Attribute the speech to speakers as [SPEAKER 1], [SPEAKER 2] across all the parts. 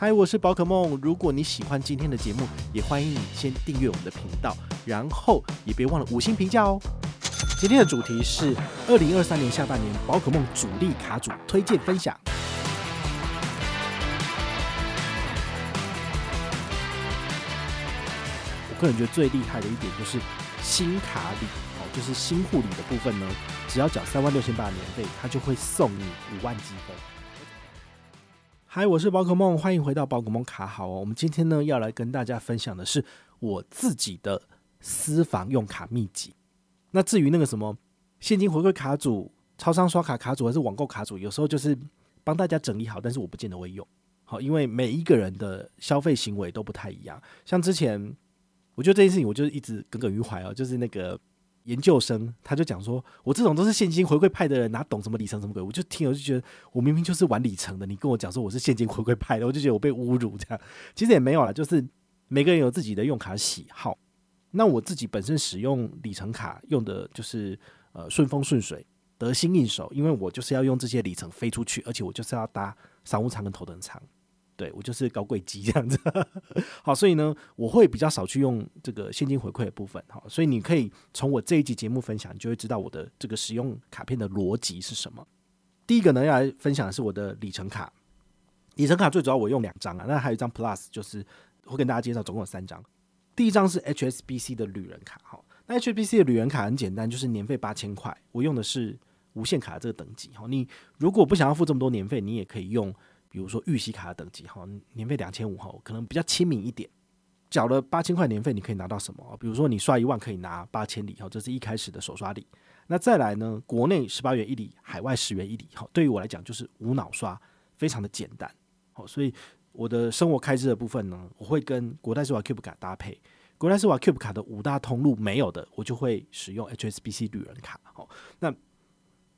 [SPEAKER 1] 嗨，我是宝可梦。如果你喜欢今天的节目，也欢迎你先订阅我们的频道，然后也别忘了五星评价哦。今天的主题是二零二三年下半年宝可梦主力卡组推荐分享。我个人觉得最厉害的一点就是新卡里哦，就是新护理的部分呢，只要缴三万六千八的年费，它就会送你五万积分。嗨，我是宝可梦，欢迎回到宝可梦卡好哦。我们今天呢要来跟大家分享的是我自己的私房用卡秘籍。那至于那个什么现金回馈卡组、超商刷卡卡组还是网购卡组，有时候就是帮大家整理好，但是我不见得会用。好，因为每一个人的消费行为都不太一样。像之前，我觉得这件事情我就一直耿耿于怀哦，就是那个。研究生他就讲说，我这种都是现金回馈派的人，哪懂什么里程什么鬼？我就听，我就觉得我明明就是玩里程的，你跟我讲说我是现金回馈派的，我就觉得我被侮辱这样。其实也没有啦，就是每个人有自己的用卡喜好。那我自己本身使用里程卡用的就是呃顺风顺水，得心应手，因为我就是要用这些里程飞出去，而且我就是要搭商务舱跟头等舱。对，我就是高贵机这样子，好，所以呢，我会比较少去用这个现金回馈的部分，好，所以你可以从我这一集节目分享，你就会知道我的这个使用卡片的逻辑是什么。第一个呢，要来分享的是我的里程卡，里程卡最主要我用两张啊，那还有一张 Plus，就是会跟大家介绍，总共有三张。第一张是 HSBC 的旅人卡，好，那 HSBC 的旅人卡很简单，就是年费八千块，我用的是无限卡这个等级，好，你如果不想要付这么多年费，你也可以用。比如说预习卡的等级哈，年费两千五哈，可能比较亲民一点。缴了八千块年费，你可以拿到什么？比如说你刷一万可以拿八千里哈，这是一开始的首刷礼。那再来呢，国内十八元一里，海外十元一里哈。对于我来讲就是无脑刷，非常的简单。好，所以我的生活开支的部分呢，我会跟国泰世华 Cube 卡搭配。国泰世华 Cube 卡的五大通路没有的，我就会使用 HSBC 旅人卡。好，那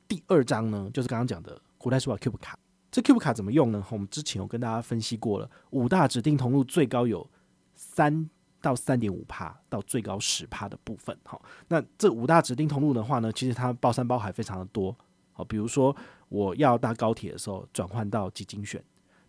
[SPEAKER 1] 第二张呢，就是刚刚讲的国泰世华 Cube 卡。这 Cube 卡怎么用呢？我们之前有跟大家分析过了，五大指定通路最高有三到三点五趴，到最高十趴的部分。好，那这五大指定通路的话呢，其实它包山包海非常的多。好，比如说我要搭高铁的时候，转换到基金选；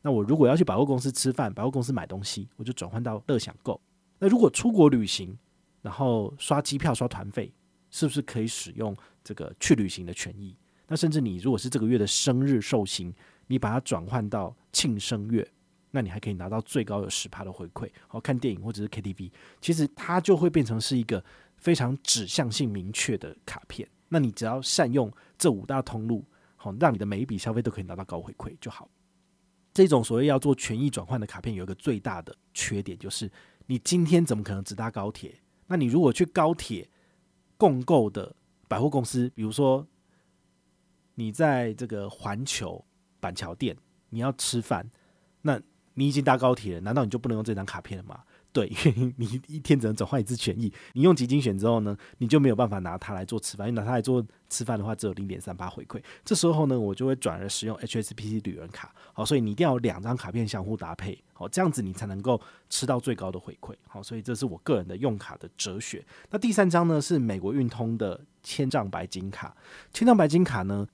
[SPEAKER 1] 那我如果要去百货公司吃饭、百货公司买东西，我就转换到乐享购。那如果出国旅行，然后刷机票、刷团费，是不是可以使用这个去旅行的权益？那甚至你如果是这个月的生日寿星。你把它转换到庆生月，那你还可以拿到最高有十趴的回馈。好，看电影或者是 KTV，其实它就会变成是一个非常指向性明确的卡片。那你只要善用这五大通路，好，让你的每一笔消费都可以拿到高回馈就好。这种所谓要做权益转换的卡片，有一个最大的缺点，就是你今天怎么可能只搭高铁？那你如果去高铁共购的百货公司，比如说你在这个环球。板桥店，你要吃饭，那你已经搭高铁了，难道你就不能用这张卡片了吗？对，因为你一天只能转换一次权益。你用基金选之后呢，你就没有办法拿它来做吃饭，因为拿它来做吃饭的话，只有零点三八回馈。这时候呢，我就会转而使用 HSBC 旅人卡。好，所以你一定要有两张卡片相互搭配，好，这样子你才能够吃到最高的回馈。好，所以这是我个人的用卡的哲学。那第三张呢，是美国运通的千丈白金卡。千丈白金卡呢，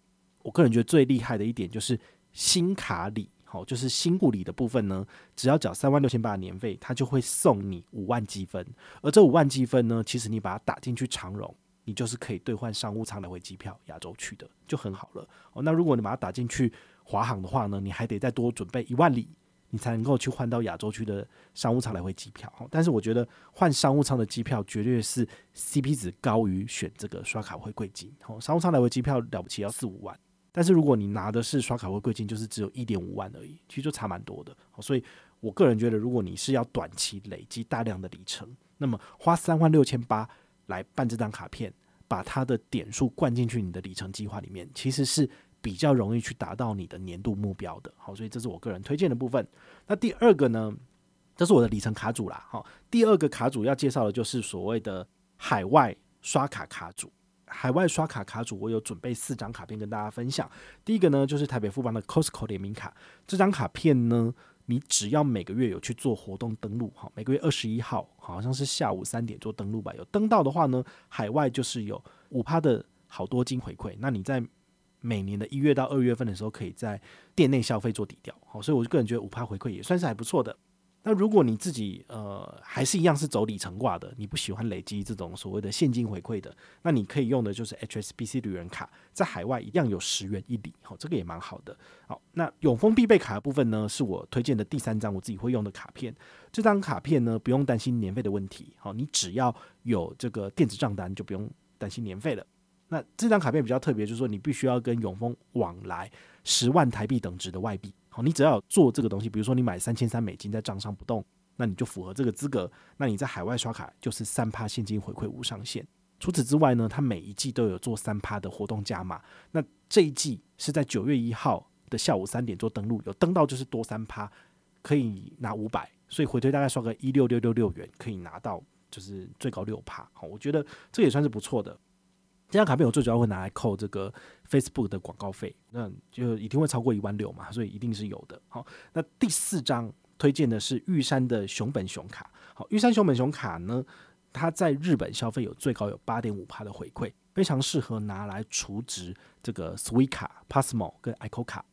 [SPEAKER 1] 我个人觉得最厉害的一点就是。新卡里，好，就是新护理的部分呢，只要缴三万六千八的年费，它就会送你五万积分。而这五万积分呢，其实你把它打进去长荣，你就是可以兑换商务舱来回机票，亚洲区的就很好了。哦，那如果你把它打进去华航的话呢，你还得再多准备一万里，你才能够去换到亚洲区的商务舱来回机票。但是我觉得换商务舱的机票绝对是 CP 值高于选这个刷卡回馈金。哦，商务舱来回机票了不起要四五万。但是如果你拿的是刷卡回馈金，就是只有一点五万而已，其实就差蛮多的。所以我个人觉得，如果你是要短期累积大量的里程，那么花三万六千八来办这张卡片，把它的点数灌进去你的里程计划里面，其实是比较容易去达到你的年度目标的。好，所以这是我个人推荐的部分。那第二个呢，这是我的里程卡组啦。好，第二个卡组要介绍的就是所谓的海外刷卡卡组。海外刷卡卡主，我有准备四张卡片跟大家分享。第一个呢，就是台北富邦的 Costco 联名卡。这张卡片呢，你只要每个月有去做活动登录，哈，每个月二十一号好像是下午三点做登录吧。有登到的话呢，海外就是有五趴的好多金回馈。那你在每年的一月到二月份的时候，可以在店内消费做抵掉。好，所以我个人觉得五趴回馈也算是还不错的。那如果你自己呃还是一样是走里程挂的，你不喜欢累积这种所谓的现金回馈的，那你可以用的就是 HSBC 旅人卡，在海外一样有十元一里，好，这个也蛮好的。好，那永丰必备卡的部分呢，是我推荐的第三张我自己会用的卡片。这张卡片呢，不用担心年费的问题，好，你只要有这个电子账单，就不用担心年费了。那这张卡片比较特别，就是说你必须要跟永丰往来十万台币等值的外币。好，你只要做这个东西，比如说你买三千三美金在账上不动，那你就符合这个资格。那你在海外刷卡就是三趴现金回馈无上限。除此之外呢，它每一季都有做三趴的活动加码。那这一季是在九月一号的下午三点做登录，有登到就是多三趴，可以拿五百，所以回推大概刷个一六六六六元，可以拿到就是最高六趴。好，我觉得这也算是不错的。这张卡片我最主要会拿来扣这个 Facebook 的广告费，那就一定会超过一万六嘛，所以一定是有的。好，那第四张推荐的是玉山的熊本熊卡。好，玉山熊本熊卡呢，它在日本消费有最高有八点五趴的回馈，非常适合拿来储值这个 Suica、Pasmo 跟 ICO 卡。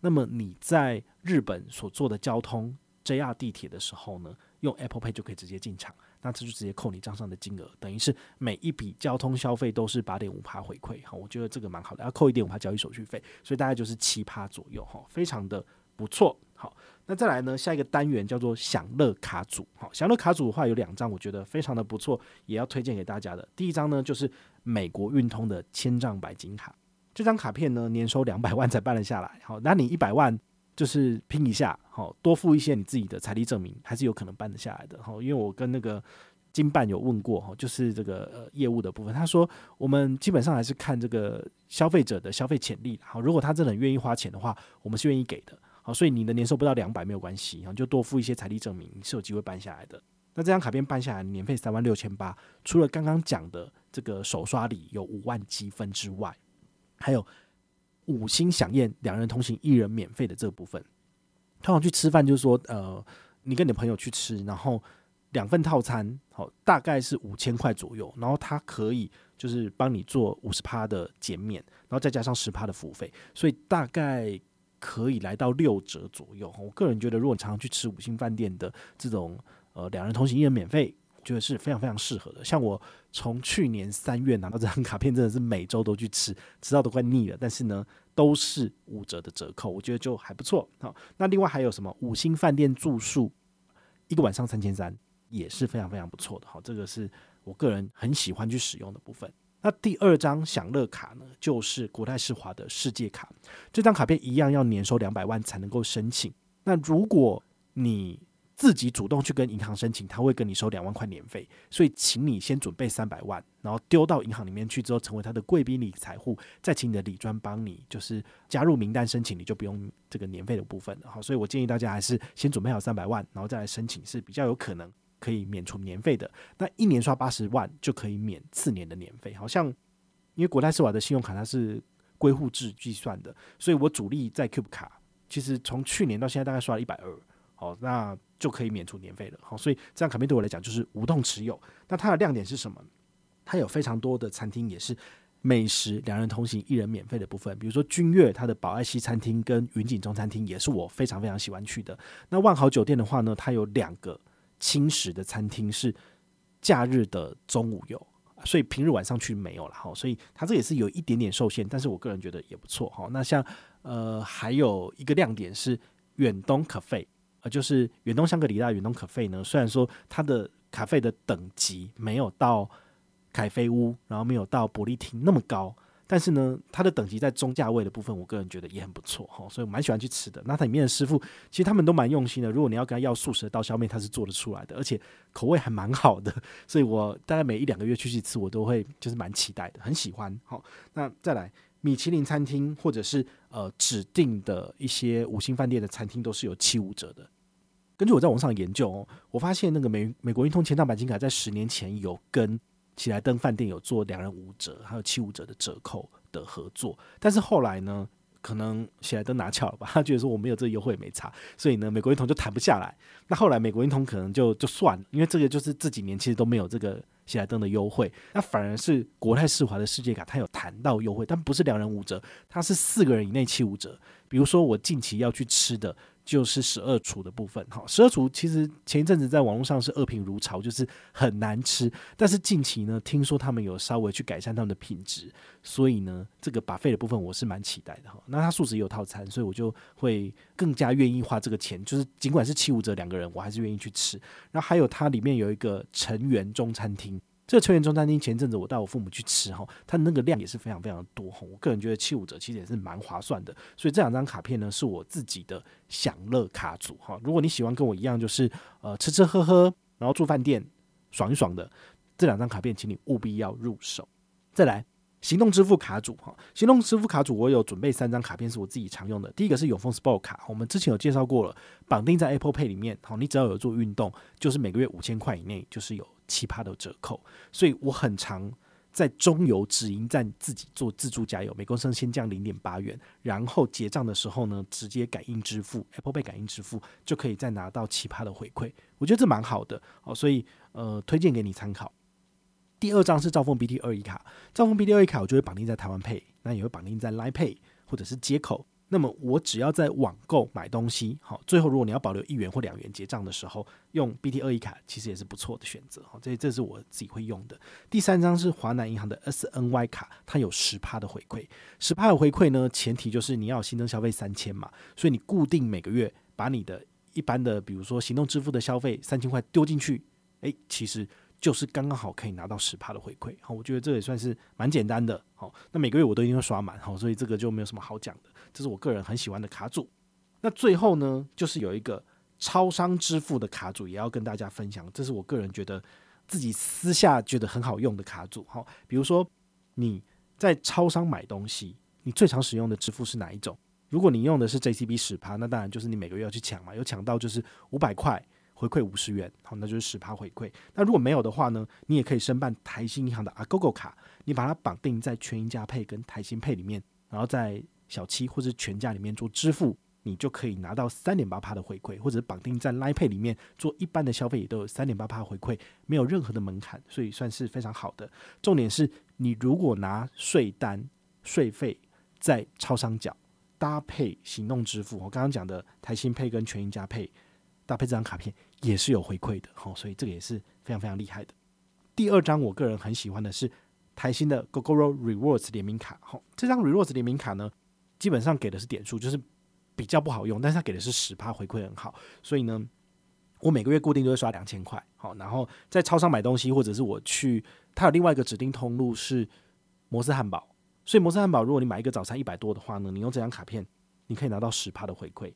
[SPEAKER 1] 那么你在日本所坐的交通 JR 地铁的时候呢，用 Apple Pay 就可以直接进场。那这就直接扣你账上的金额，等于是每一笔交通消费都是八点五趴回馈，好，我觉得这个蛮好的，要扣一点五趴交易手续费，所以大概就是七趴左右，哈，非常的不错。好，那再来呢，下一个单元叫做享乐卡组，好，享乐卡组的话有两张，我觉得非常的不错，也要推荐给大家的。第一张呢，就是美国运通的千帐白金卡，这张卡片呢，年收两百万才办了下来，好，那你一百万。就是拼一下，好，多付一些你自己的财力证明，还是有可能办得下来的。好，因为我跟那个经办有问过，哈，就是这个呃业务的部分，他说我们基本上还是看这个消费者的消费潜力。好，如果他真的愿意花钱的话，我们是愿意给的。好，所以你的年收不到两百没有关系，然后就多付一些财力证明，你是有机会办下来的。那这张卡片办下来年费三万六千八，除了刚刚讲的这个首刷礼有五万积分之外，还有。五星饗宴，两人同行，一人免费的这部分，通常去吃饭就是说，呃，你跟你的朋友去吃，然后两份套餐，好，大概是五千块左右，然后他可以就是帮你做五十趴的减免，然后再加上十趴的服务费，所以大概可以来到六折左右。我个人觉得，如果你常常去吃五星饭店的这种，呃，两人同行，一人免费。觉得是非常非常适合的。像我从去年三月拿到这张卡片，真的是每周都去吃，吃到都快腻了。但是呢，都是五折的折扣，我觉得就还不错。好，那另外还有什么五星饭店住宿，一个晚上三千三，也是非常非常不错的。好，这个是我个人很喜欢去使用的部分。那第二张享乐卡呢，就是国泰世华的世界卡。这张卡片一样要年收两百万才能够申请。那如果你自己主动去跟银行申请，他会跟你收两万块年费，所以请你先准备三百万，然后丢到银行里面去之后，成为他的贵宾理财户，再请你的理专帮你就是加入名单申请，你就不用这个年费的部分了。好，所以我建议大家还是先准备好三百万，然后再来申请，是比较有可能可以免除年费的。那一年刷八十万就可以免次年的年费，好像因为国泰世华的信用卡它是归户制计算的，所以我主力在 Cube 卡，其实从去年到现在大概刷了一百二。好，那就可以免除年费了。好，所以这张卡片对我来讲就是无痛持有。那它的亮点是什么？它有非常多的餐厅也是美食两人同行一人免费的部分，比如说君悦它的宝爱西餐厅跟云锦中餐厅也是我非常非常喜欢去的。那万豪酒店的话呢，它有两个轻食的餐厅是假日的中午有，所以平日晚上去没有了。好，所以它这也是有一点点受限，但是我个人觉得也不错。好，那像呃还有一个亮点是远东咖啡。呃，就是远东香格里拉、远东可费呢，虽然说它的咖啡的等级没有到凯菲屋，然后没有到伯利厅那么高，但是呢，它的等级在中价位的部分，我个人觉得也很不错哈，所以我蛮喜欢去吃的。那它里面的师傅其实他们都蛮用心的，如果你要跟他要素食的刀削面，他是做得出来的，而且口味还蛮好的，所以我大概每一两个月去一次，我都会就是蛮期待的，很喜欢。好，那再来。米其林餐厅或者是呃指定的一些五星饭店的餐厅都是有七五折的。根据我在网上研究哦，我发现那个美美国运通千帐白金卡在十年前有跟喜来登饭店有做两人五折还有七五折的折扣的合作，但是后来呢，可能喜来登拿翘了吧，他觉得说我没有这个优惠没差，所以呢，美国运通就谈不下来。那后来美国运通可能就就算了，因为这个就是这几年其实都没有这个喜来登的优惠，那反而是国泰世华的世界卡，它有谈到优惠，但不是两人五折，它是四个人以内七五折。比如说我近期要去吃的。就是十二厨的部分，哈，十二厨其实前一阵子在网络上是恶评如潮，就是很难吃。但是近期呢，听说他们有稍微去改善他们的品质，所以呢，这个 buffet 的部分我是蛮期待的哈。那它素食也有套餐，所以我就会更加愿意花这个钱，就是尽管是七五折两个人，我还是愿意去吃。然后还有它里面有一个成员中餐厅。这个成员中餐厅前阵子我带我父母去吃哈，它那个量也是非常非常多哈。我个人觉得七五折其实也是蛮划算的，所以这两张卡片呢是我自己的享乐卡组哈。如果你喜欢跟我一样，就是呃吃吃喝喝，然后住饭店爽一爽的，这两张卡片，请你务必要入手。再来。行动支付卡组哈，行动支付卡组我有准备三张卡片是我自己常用的。第一个是永丰 Sport 卡，我们之前有介绍过了，绑定在 Apple Pay 里面，好，你只要有做运动，就是每个月五千块以内，就是有奇葩的折扣。所以我很常在中油直营站自己做自助加油，每公升先降零点八元，然后结账的时候呢，直接感应支付 Apple Pay 感应支付，就可以再拿到奇葩的回馈。我觉得这蛮好的哦，所以呃，推荐给你参考。第二张是兆丰 BT 二一卡，兆丰 BT 二一卡我就会绑定在台湾 Pay，那也会绑定在 Line Pay 或者是街口。那么我只要在网购买东西，好，最后如果你要保留一元或两元结账的时候，用 BT 二一卡其实也是不错的选择。好，这这是我自己会用的。第三张是华南银行的 SNY 卡，它有十趴的回馈，十趴的回馈呢，前提就是你要新增消费三千嘛，所以你固定每个月把你的一般的，比如说行动支付的消费三千块丢进去，诶，其实。就是刚刚好可以拿到十趴的回馈，好，我觉得这也算是蛮简单的，好，那每个月我都一定会刷满，好，所以这个就没有什么好讲的，这是我个人很喜欢的卡组。那最后呢，就是有一个超商支付的卡组，也要跟大家分享，这是我个人觉得自己私下觉得很好用的卡组，好，比如说你在超商买东西，你最常使用的支付是哪一种？如果你用的是 JCB 十趴，那当然就是你每个月要去抢嘛，有抢到就是五百块。回馈五十元，好，那就是十趴回馈。那如果没有的话呢，你也可以申办台新银行的 Agogo 卡，你把它绑定在全银嘉配跟台新配里面，然后在小七或者全家里面做支付，你就可以拿到三点八趴的回馈，或者绑定在 Line 配里面做一般的消费也都有三点八趴回馈，没有任何的门槛，所以算是非常好的。重点是你如果拿税单税费在超商缴，搭配行动支付，我刚刚讲的台新配跟全银加配。搭配这张卡片也是有回馈的，好，所以这个也是非常非常厉害的。第二张我个人很喜欢的是台新的 Gogoro Rewards 联名卡，好，这张 Rewards 联名卡呢，基本上给的是点数，就是比较不好用，但是它给的是十趴回馈很好，所以呢，我每个月固定都会刷两千块，好，然后在超商买东西或者是我去，它有另外一个指定通路是摩斯汉堡，所以摩斯汉堡如果你买一个早餐一百多的话呢，你用这张卡片你可以拿到十趴的回馈。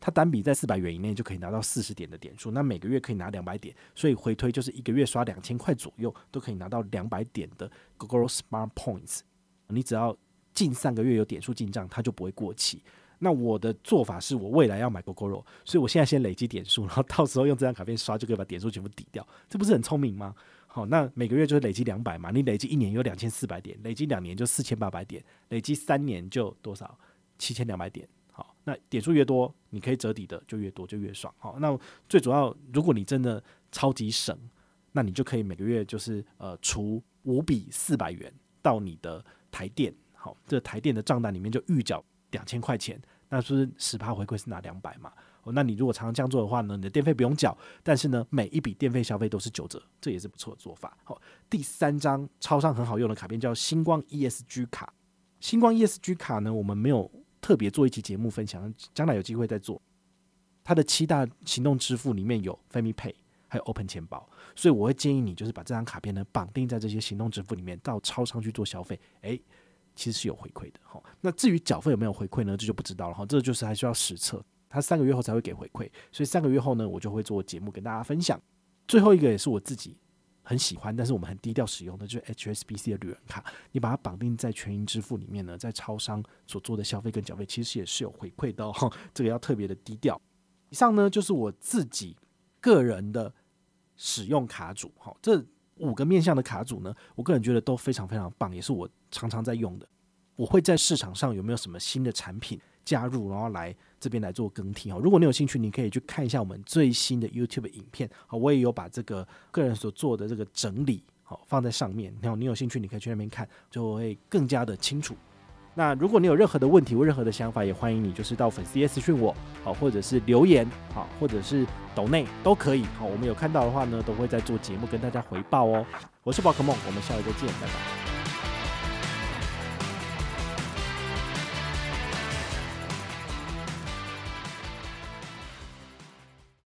[SPEAKER 1] 它单笔在四百元以内就可以拿到四十点的点数，那每个月可以拿两百点，所以回推就是一个月刷两千块左右都可以拿到两百点的 Gogoro Smart Points。你只要近三个月有点数进账，它就不会过期。那我的做法是我未来要买 Gogoro，所以我现在先累积点数，然后到时候用这张卡片刷就可以把点数全部抵掉，这不是很聪明吗？好，那每个月就是累积两百嘛，你累积一年有两千四百点，累积两年就四千八百点，累积三年就多少？七千两百点。好，那点数越多，你可以折抵的就越多，就越爽。好，那最主要，如果你真的超级省，那你就可以每个月就是呃，除五笔四百元到你的台电，好，这、台电的账单里面就预缴两千块钱，那是不是十趴回馈是拿两百嘛？哦，那你如果常常这样做的话呢，你的电费不用缴，但是呢，每一笔电费消费都是九折，这也是不错的做法。好，第三张超商很好用的卡片叫星光 ESG 卡，星光 ESG 卡呢，我们没有。特别做一期节目分享，将来有机会再做。它的七大行动支付里面有 Family Pay，还有 Open 钱包，所以我会建议你就是把这张卡片呢绑定在这些行动支付里面，到超商去做消费，诶，其实是有回馈的。好，那至于缴费有没有回馈呢？这就不知道了哈。这就是还需要实测，它三个月后才会给回馈，所以三个月后呢，我就会做节目跟大家分享。最后一个也是我自己。很喜欢，但是我们很低调使用的就是 HSBC 的旅人卡。你把它绑定在全银支付里面呢，在超商所做的消费跟缴费，其实也是有回馈的哦。这个要特别的低调。以上呢就是我自己个人的使用卡组。哈，这五个面向的卡组呢，我个人觉得都非常非常棒，也是我常常在用的。我会在市场上有没有什么新的产品加入，然后来这边来做更替哈。如果你有兴趣，你可以去看一下我们最新的 YouTube 影片，好，我也有把这个个人所做的这个整理好放在上面，然后你有兴趣，你可以去那边看，就会更加的清楚。那如果你有任何的问题或任何的想法，也欢迎你就是到粉丝页私讯我，好，或者是留言，好，或者是抖内都可以，好，我们有看到的话呢，都会在做节目跟大家回报哦。我是宝可梦，我们下回再见，拜拜。